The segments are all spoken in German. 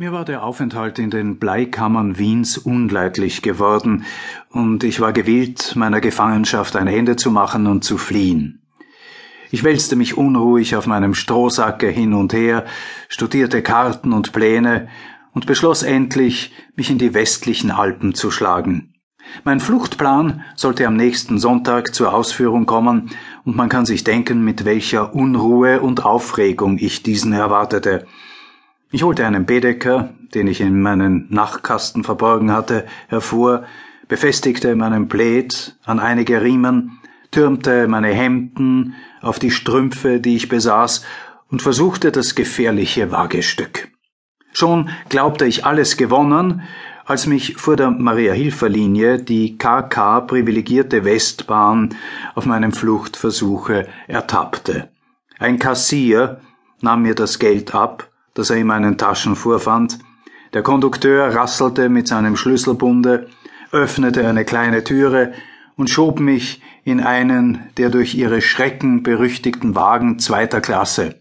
Mir war der Aufenthalt in den Bleikammern Wiens unleidlich geworden, und ich war gewillt, meiner Gefangenschaft ein Ende zu machen und zu fliehen. Ich wälzte mich unruhig auf meinem Strohsacke hin und her, studierte Karten und Pläne und beschloss endlich, mich in die westlichen Alpen zu schlagen. Mein Fluchtplan sollte am nächsten Sonntag zur Ausführung kommen, und man kann sich denken, mit welcher Unruhe und Aufregung ich diesen erwartete. Ich holte einen Bedecker, den ich in meinen Nachtkasten verborgen hatte, hervor, befestigte meinen Plaid an einige Riemen, türmte meine Hemden auf die Strümpfe, die ich besaß, und versuchte das gefährliche Wagestück. Schon glaubte ich alles gewonnen, als mich vor der Maria-Hilfer-Linie die KK privilegierte Westbahn auf meinem Fluchtversuche ertappte. Ein Kassier nahm mir das Geld ab, das er in meinen Taschen vorfand. Der Kondukteur rasselte mit seinem Schlüsselbunde, öffnete eine kleine Türe und schob mich in einen der durch ihre Schrecken berüchtigten Wagen zweiter Klasse.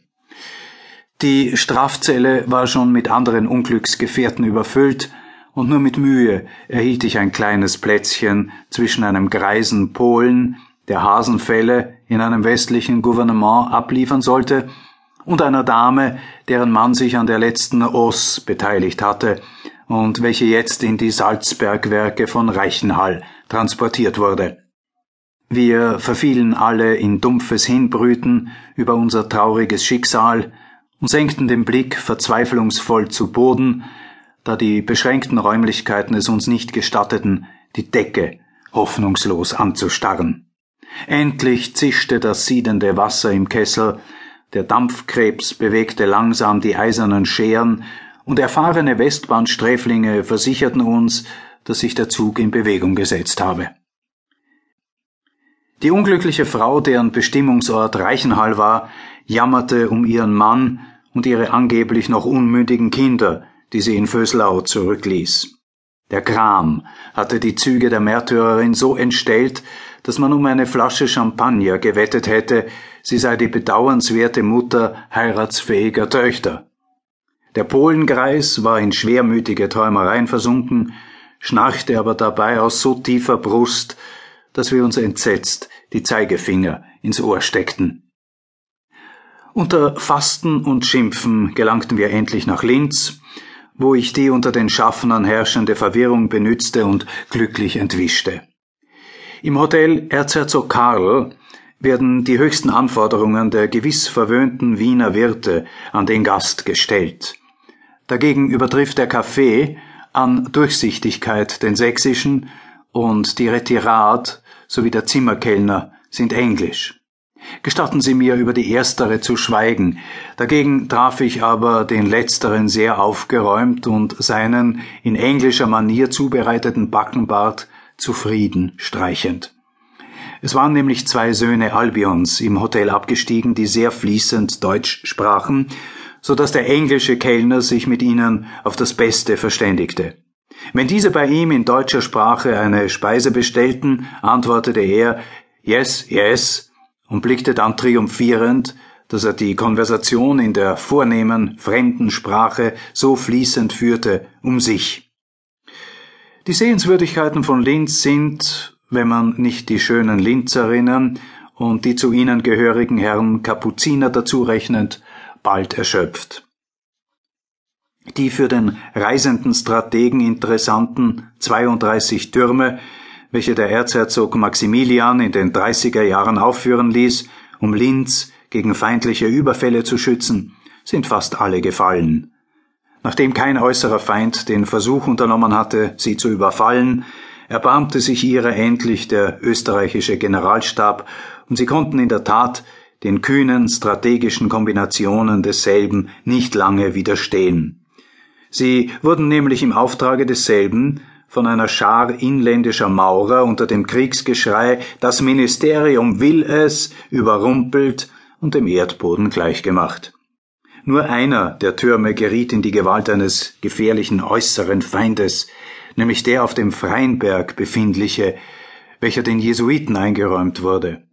Die Strafzelle war schon mit anderen Unglücksgefährten überfüllt, und nur mit Mühe erhielt ich ein kleines Plätzchen zwischen einem greisen Polen, der Hasenfälle in einem westlichen Gouvernement abliefern sollte, und einer Dame, deren Mann sich an der letzten Oss beteiligt hatte und welche jetzt in die Salzbergwerke von Reichenhall transportiert wurde. Wir verfielen alle in dumpfes Hinbrüten über unser trauriges Schicksal und senkten den Blick verzweiflungsvoll zu Boden, da die beschränkten Räumlichkeiten es uns nicht gestatteten, die Decke hoffnungslos anzustarren. Endlich zischte das siedende Wasser im Kessel, der Dampfkrebs bewegte langsam die eisernen Scheren, und erfahrene Westbahnsträflinge versicherten uns, dass sich der Zug in Bewegung gesetzt habe. Die unglückliche Frau, deren Bestimmungsort Reichenhall war, jammerte um ihren Mann und ihre angeblich noch unmündigen Kinder, die sie in Vöslau zurückließ. Der Gram hatte die Züge der Märtyrerin so entstellt, dass man um eine Flasche Champagner gewettet hätte, sie sei die bedauernswerte Mutter heiratsfähiger Töchter. Der Polengreis war in schwermütige Träumereien versunken, schnarchte aber dabei aus so tiefer Brust, dass wir uns entsetzt die Zeigefinger ins Ohr steckten. Unter Fasten und Schimpfen gelangten wir endlich nach Linz, wo ich die unter den Schaffnern herrschende Verwirrung benützte und glücklich entwischte. Im Hotel Erzherzog Karl werden die höchsten Anforderungen der gewiss verwöhnten Wiener Wirte an den Gast gestellt. Dagegen übertrifft der Kaffee an Durchsichtigkeit den sächsischen und die Retirade sowie der Zimmerkellner sind englisch. Gestatten Sie mir, über die erstere zu schweigen. Dagegen traf ich aber den letzteren sehr aufgeräumt und seinen in englischer Manier zubereiteten Backenbart zufrieden streichend. Es waren nämlich zwei Söhne Albions im Hotel abgestiegen, die sehr fließend Deutsch sprachen, so dass der englische Kellner sich mit ihnen auf das Beste verständigte. Wenn diese bei ihm in deutscher Sprache eine Speise bestellten, antwortete er Yes, yes und blickte dann triumphierend, dass er die Konversation in der vornehmen fremden Sprache so fließend führte, um sich. Die Sehenswürdigkeiten von Linz sind, wenn man nicht die schönen Linzerinnen und die zu ihnen gehörigen Herren Kapuziner dazu rechnet, bald erschöpft. Die für den reisenden Strategen interessanten 32 Türme, welche der Erzherzog Maximilian in den 30er Jahren aufführen ließ, um Linz gegen feindliche Überfälle zu schützen, sind fast alle gefallen. Nachdem kein äußerer Feind den Versuch unternommen hatte, sie zu überfallen, erbarmte sich ihrer endlich der österreichische Generalstab, und sie konnten in der Tat den kühnen strategischen Kombinationen desselben nicht lange widerstehen. Sie wurden nämlich im Auftrage desselben von einer Schar inländischer Maurer unter dem Kriegsgeschrei Das Ministerium will es überrumpelt und dem Erdboden gleichgemacht. Nur einer der Türme geriet in die Gewalt eines gefährlichen äußeren Feindes, nämlich der auf dem Freienberg befindliche, welcher den Jesuiten eingeräumt wurde.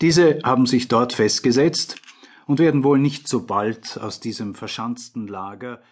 Diese haben sich dort festgesetzt und werden wohl nicht so bald aus diesem verschanzten Lager